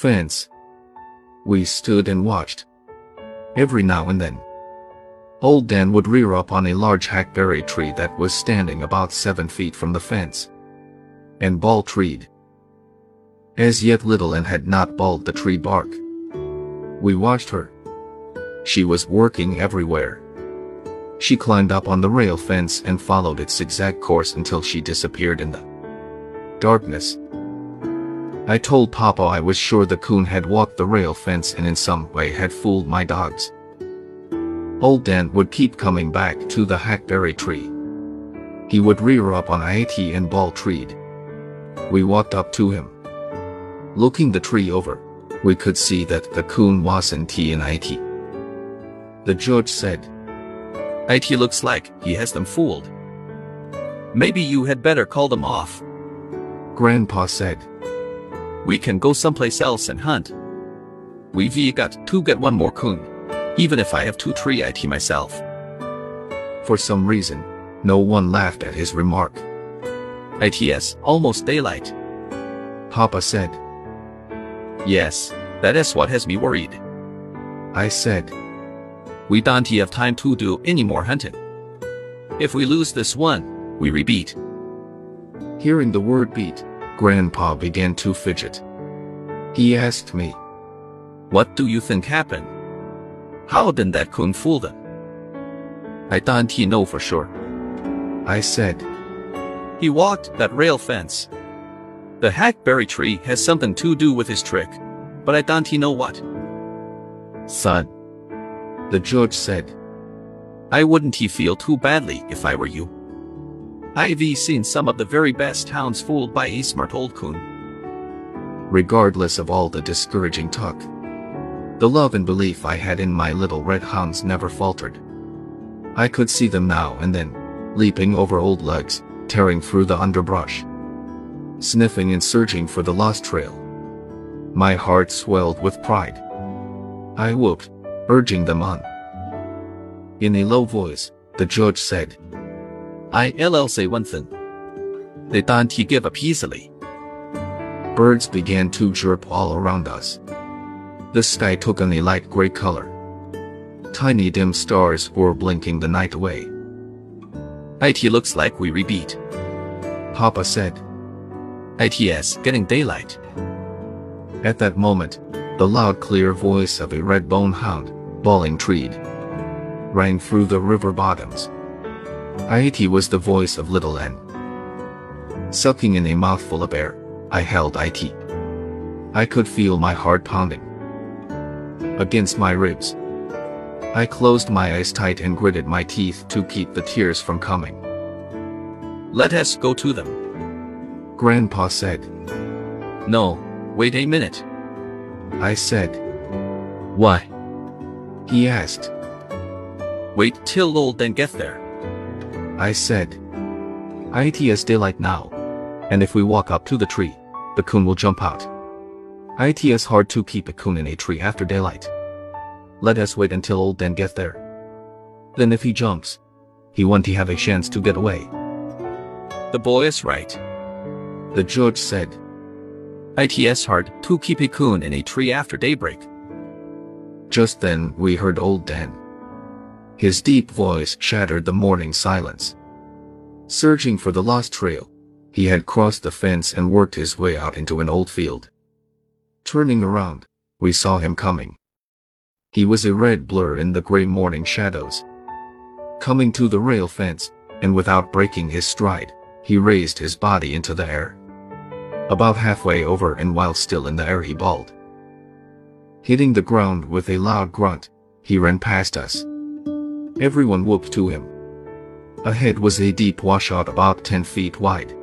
fence. We stood and watched. Every now and then, Old Dan would rear up on a large hackberry tree that was standing about seven feet from the fence, and bawl treed. As yet Little Ann had not bawled the tree bark. We watched her. She was working everywhere. She climbed up on the rail fence and followed its zigzag course until she disappeared in the darkness. I told Papa I was sure the coon had walked the rail fence and in some way had fooled my dogs. Old Dan would keep coming back to the hackberry tree. He would rear up on it and bawl treed. We walked up to him. Looking the tree over, we could see that the coon wasn't in it. The judge said, It looks like he has them fooled. Maybe you had better call them off. Grandpa said, We can go someplace else and hunt. We've got to get one more coon even if I have two tree IT myself. For some reason, no one laughed at his remark. ITS, almost daylight. Papa said. Yes, that is what has me worried. I said. We don't have time to do any more hunting. If we lose this one, we repeat. Hearing the word beat, Grandpa began to fidget. He asked me, What do you think happened? How did that coon fool them? I don't know for sure. I said. He walked that rail fence. The hackberry tree has something to do with his trick, but I don't know what. Son. The judge said. I wouldn't he feel too badly if I were you. I've seen some of the very best hounds fooled by a smart old coon. Regardless of all the discouraging talk, the love and belief I had in my little red hounds never faltered. I could see them now and then, leaping over old legs, tearing through the underbrush, sniffing and searching for the lost trail. My heart swelled with pride. I whooped, urging them on. In a low voice, the judge said, I'll say one thing. They don't give up easily. Birds began to chirp all around us. The sky took on a light gray color. Tiny dim stars were blinking the night away. It looks like we repeat. Papa said. ITS getting daylight. At that moment, the loud clear voice of a red-bone hound, bawling treed, rang through the river bottoms. It was the voice of Little Ann. Sucking in a mouthful of air, I held it. I could feel my heart pounding against my ribs. I closed my eyes tight and gritted my teeth to keep the tears from coming. Let us go to them. Grandpa said. No, wait a minute. I said. Why? He asked. Wait till old Dan get there. I said. It's daylight now. And if we walk up to the tree, the coon will jump out. It's hard to keep a coon in a tree after daylight. Let us wait until old Dan gets there. Then if he jumps, he won't have a chance to get away. The boy is right. The judge said. It's hard to keep a coon in a tree after daybreak. Just then we heard old Dan. His deep voice shattered the morning silence. Searching for the lost trail, he had crossed the fence and worked his way out into an old field. Turning around, we saw him coming. He was a red blur in the gray morning shadows. Coming to the rail fence, and without breaking his stride, he raised his body into the air. About halfway over and while still in the air he bawled. Hitting the ground with a loud grunt, he ran past us. Everyone whooped to him. Ahead was a deep washout about 10 feet wide.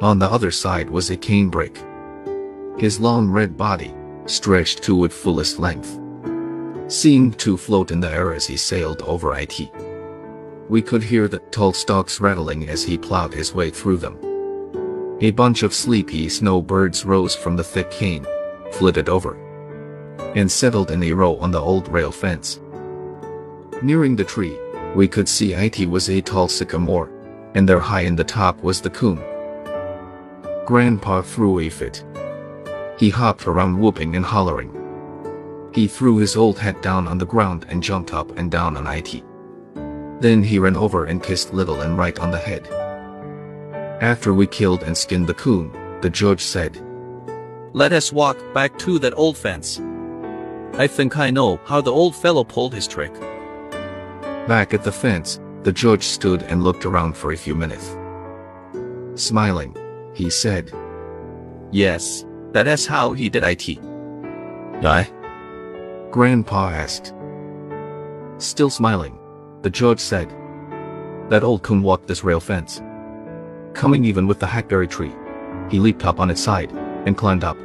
On the other side was a canebrake. His long red body, stretched to its fullest length, seemed to float in the air as he sailed over it. We could hear the tall stalks rattling as he plowed his way through them. A bunch of sleepy snowbirds rose from the thick cane, flitted over, and settled in a row on the old rail fence. Nearing the tree, we could see it was a tall sycamore, and there high in the top was the coon. Grandpa threw a fit. He hopped around whooping and hollering. He threw his old hat down on the ground and jumped up and down on it. Then he ran over and kissed Little Ann right on the head. After we killed and skinned the coon, the judge said, Let us walk back to that old fence. I think I know how the old fellow pulled his trick. Back at the fence, the judge stood and looked around for a few minutes. Smiling, he said, Yes, that is how he did it. I? Grandpa asked. Still smiling, the judge said, That old coon walked this rail fence. Coming even with the hackberry tree, he leaped up on its side and climbed up.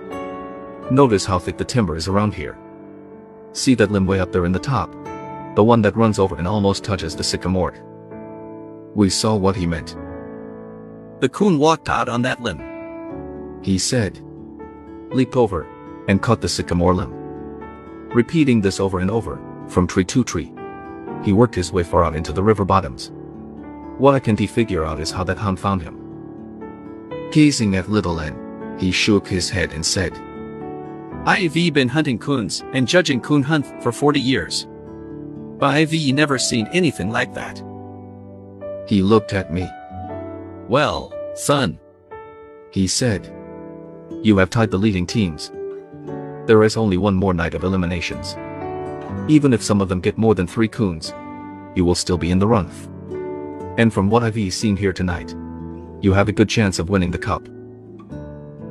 Notice how thick the timber is around here. See that limb way up there in the top? The one that runs over and almost touches the sycamore. We saw what he meant. The coon walked out on that limb. He said, leaped over, and cut the sycamore limb. Repeating this over and over, from tree to tree. He worked his way far out into the river bottoms. What I can't figure out is how that hound found him. Gazing at Little Ann, he shook his head and said, I've been hunting coons and judging coon hunt for 40 years. But I've never seen anything like that. He looked at me. Well, son, he said, you have tied the leading teams. There is only one more night of eliminations. Even if some of them get more than three coons, you will still be in the run. And from what I've seen here tonight, you have a good chance of winning the cup.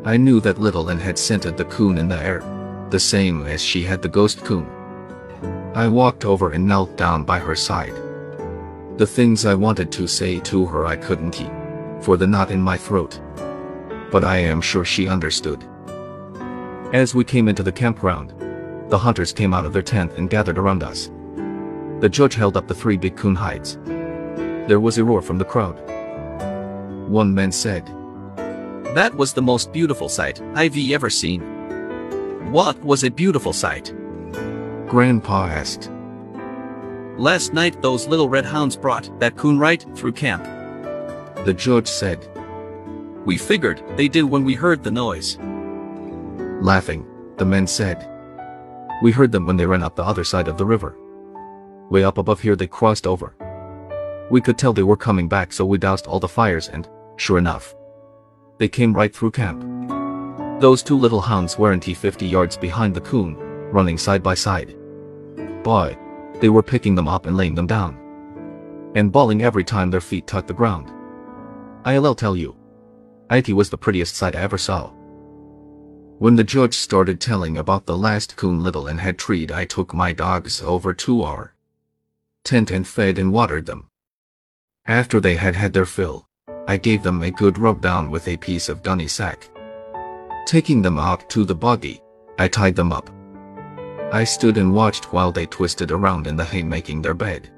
I knew that Little Ann had scented the coon in the air, the same as she had the ghost coon. I walked over and knelt down by her side. The things I wanted to say to her I couldn't for the knot in my throat. But I am sure she understood. As we came into the campground, the hunters came out of their tent and gathered around us. The judge held up the three big coon hides. There was a roar from the crowd. One man said, that was the most beautiful sight I've ever seen. What was a beautiful sight? Grandpa asked. Last night those little red hounds brought that coon right through camp. The judge said. We figured they did when we heard the noise. Laughing, the men said. We heard them when they ran up the other side of the river. Way up above here they crossed over. We could tell they were coming back so we doused all the fires and, sure enough, they came right through camp. Those two little hounds weren't he 50 yards behind the coon, running side by side. Boy, they were picking them up and laying them down. And bawling every time their feet touched the ground. I'll tell you. It was the prettiest sight I ever saw. When the judge started telling about the last coon Little Ann had treed I took my dogs over to our tent and fed and watered them. After they had had their fill, I gave them a good rub down with a piece of gunny sack. Taking them out to the buggy, I tied them up. I stood and watched while they twisted around in the hay making their bed.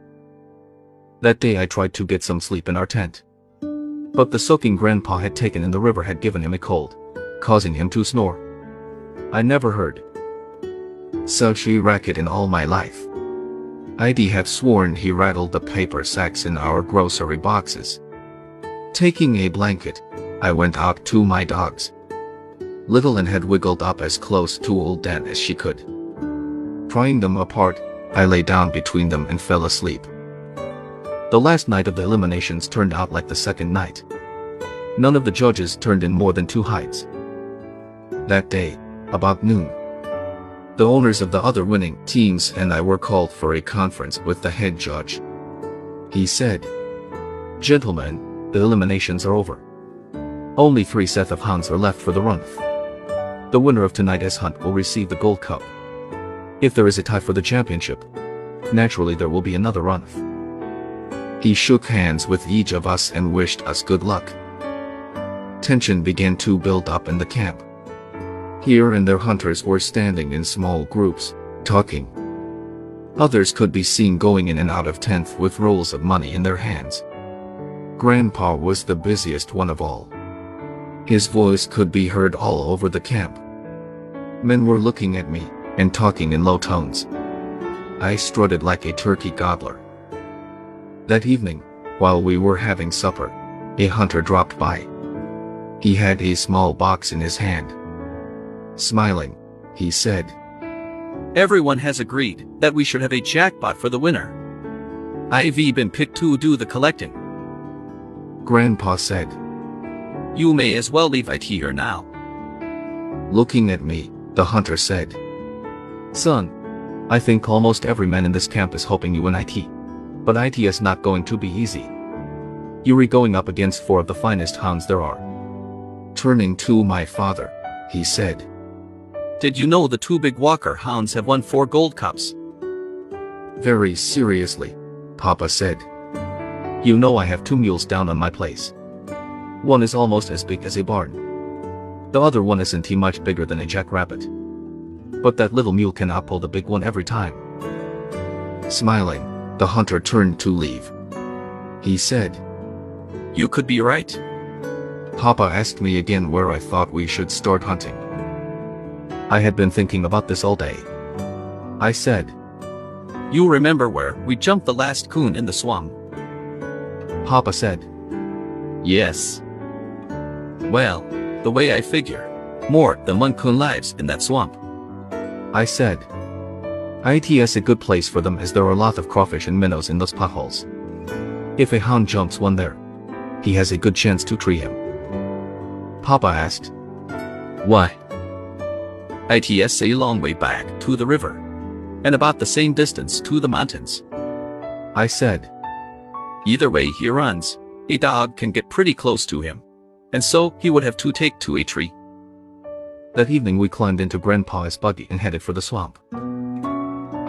That day I tried to get some sleep in our tent. But the soaking grandpa had taken in the river had given him a cold, causing him to snore. I never heard such a racket in all my life. I'd have sworn he rattled the paper sacks in our grocery boxes. Taking a blanket, I went out to my dogs. Little Ann had wiggled up as close to old Dan as she could. Prying them apart, I lay down between them and fell asleep. The last night of the eliminations turned out like the second night. None of the judges turned in more than two hides. That day, about noon, the owners of the other winning teams and I were called for a conference with the head judge. He said, Gentlemen, the eliminations are over. Only three sets of hounds are left for the run. The winner of tonight's hunt will receive the Gold Cup. If there is a tie for the championship, naturally there will be another run. He shook hands with each of us and wished us good luck. Tension began to build up in the camp. Here and there hunters were standing in small groups, talking. Others could be seen going in and out of tent with rolls of money in their hands. Grandpa was the busiest one of all. His voice could be heard all over the camp. Men were looking at me and talking in low tones. I strutted like a turkey gobbler. That evening, while we were having supper, a hunter dropped by. He had a small box in his hand. Smiling, he said, Everyone has agreed that we should have a jackpot for the winner. I've been picked to do the collecting. Grandpa said, You may as well leave it here now. Looking at me, the hunter said, Son, I think almost every man in this camp is hoping you win IT. But IT is not going to be easy. You're going up against four of the finest hounds there are. Turning to my father, he said, Did you know the two big Walker hounds have won four gold cups? Very seriously, Papa said. You know I have two mules down on my place. One is almost as big as a barn. The other one isn't he much bigger than a jackrabbit. But that little mule cannot pull the big one every time. Smiling, the hunter turned to leave. He said, You could be right. Papa asked me again where I thought we should start hunting. I had been thinking about this all day. I said, You remember where we jumped the last coon in the swamp? Papa said, Yes. Well, the way I figure, more than one coon lives in that swamp. I said, IT's a good place for them as there are a lot of crawfish and minnows in those potholes. If a hound jumps one there, he has a good chance to tree him. Papa asked, Why? IT's a long way back to the river, and about the same distance to the mountains. I said, Either way he runs, a dog can get pretty close to him, and so he would have to take to a tree. That evening we climbed into Grandpa's buggy and headed for the swamp.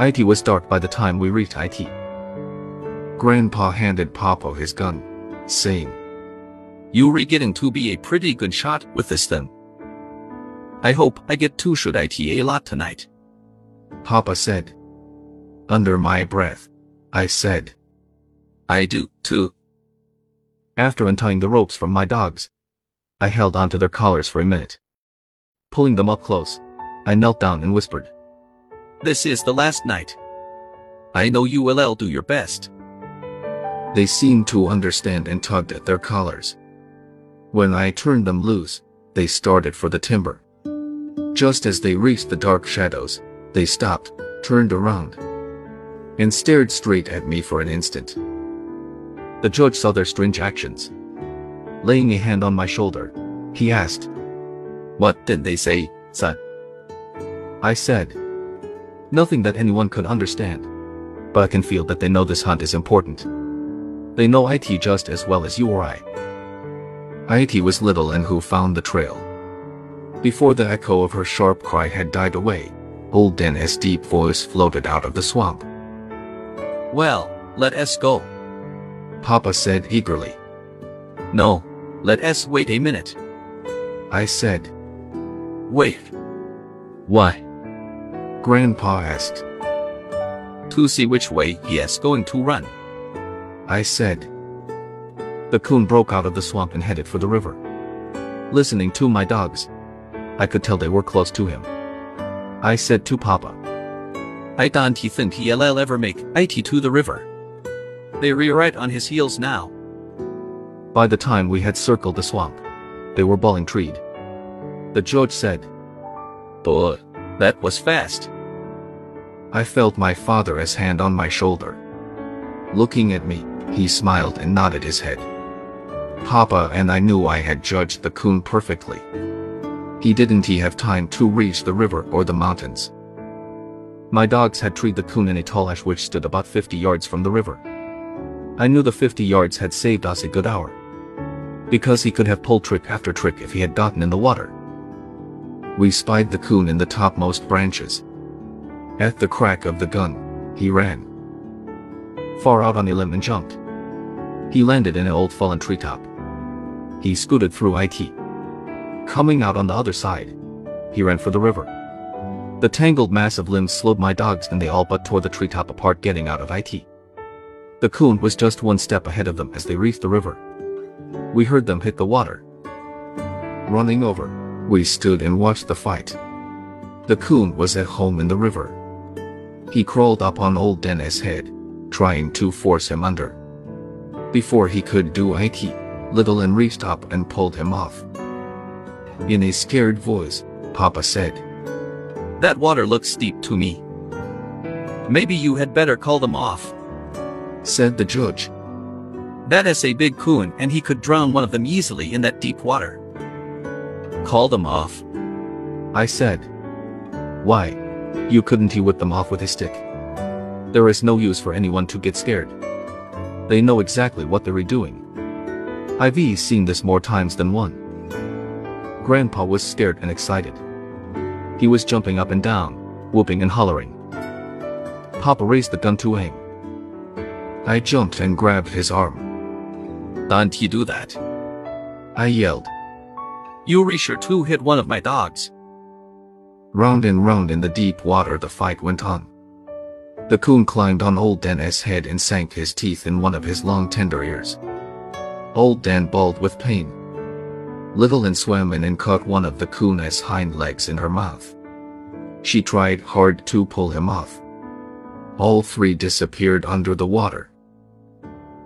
IT was dark by the time we reached IT. Grandpa handed Papa his gun, saying, You're getting to be a pretty good shot with this thing. I hope I get to shoot IT a lot tonight. Papa said. Under my breath, I said, I do, too. After untying the ropes from my dogs, I held onto their collars for a minute. Pulling them up close, I knelt down and whispered, This is the last night. I know you will do your best. They seemed to understand and tugged at their collars. When I turned them loose, they started for the timber. Just as they reached the dark shadows, they stopped, turned around, and stared straight at me for an instant. The judge saw their strange actions. Laying a hand on my shoulder, he asked, What did they say, son? I said, Nothing that anyone could understand. But I can feel that they know this hunt is important. They know IT just as well as you or I. IT was Little Ann who found the trail. Before the echo of her sharp cry had died away, old Dan's deep voice floated out of the swamp. Well, let us go. Papa said eagerly. No, let us wait a minute. I said, Wait. Why? Grandpa asked. To see which way he is going to run. I said. The coon broke out of the swamp and headed for the river. Listening to my dogs, I could tell they were close to him. I said to Papa, I don't think he'll ever make it to the river. They're right on his heels now. By the time we had circled the swamp, they were bawling treed. The judge said, But that was fast. I felt my father's hand on my shoulder. Looking at me, he smiled and nodded his head. Papa and I knew I had judged the coon perfectly. He didn't he have time to reach the river or the mountains. My dogs had treed the coon in a tall ash which stood about 50 yards from the river. I knew the 50 yards had saved us a good hour. Because he could have pulled trick after trick if he had gotten in the water. We spied the coon in the topmost branches. At the crack of the gun, he ran. Far out on a limb and jumped. He landed in an old fallen treetop. He scooted through IT. Coming out on the other side, he ran for the river. The tangled mass of limbs slowed my dogs and they all but tore the treetop apart getting out of IT. The coon was just one step ahead of them as they reached the river. We heard them hit the water. Running over, we stood and watched the fight. The coon was at home in the river. He crawled up on old Dan's head, trying to force him under. Before he could do it, Little Ann reached up and pulled him off. In a scared voice, Papa said. That water looks steep to me. Maybe you had better call them off. Said the judge. That is a big coon and he could drown one of them easily in that deep water. Call them off. I said. Why? You couldn't he whip them off with a stick? There is no use for anyone to get scared. They know exactly what they're doing. I've seen this more times than one. Grandpa was scared and excited. He was jumping up and down, whooping and hollering. Papa raised the gun to aim. I jumped and grabbed his arm. Don't you do that? I yelled. You re sure to hit one of my dogs. Round and round in the deep water the fight went on. The coon climbed on Old Dan's head and sank his teeth in one of his long tender ears. Old Dan bawled with pain. Little Ann swam in and caught one of the coon's hind legs in her mouth. She tried hard to pull him off. All three disappeared under the water.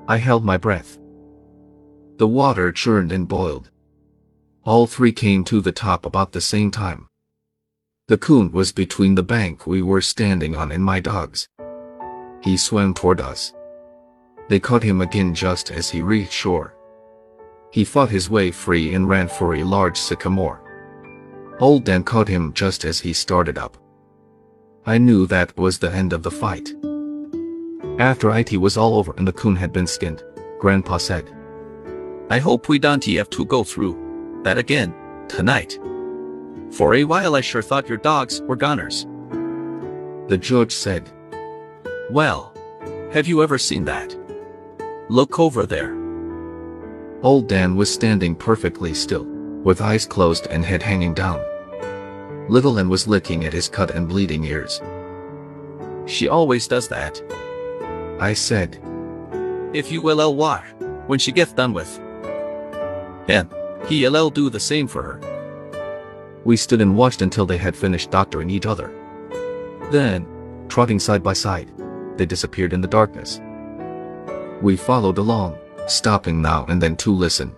I held my breath. The water churned and boiled. All three came to the top about the same time. The coon was between the bank we were standing on and my dogs. He swam toward us. They caught him again just as he reached shore. He fought his way free and ran for a large sycamore. Old Dan caught him just as he started up. I knew that was the end of the fight. After it was all over and the coon had been skinned, Grandpa said, I hope we don't have to go through that again tonight. For a while I sure thought your dogs were goners. The judge said. Well, have you ever seen that? Look over there. Old Dan was standing perfectly still, with eyes closed and head hanging down. Little Ann was licking at his cut and bleeding ears. She always does that. I said. If you will why, when she gets done with. And he'll do the same for her. We stood and watched until they had finished doctoring each other. Then, trotting side by side, they disappeared in the darkness. We followed along, stopping now and then to listen.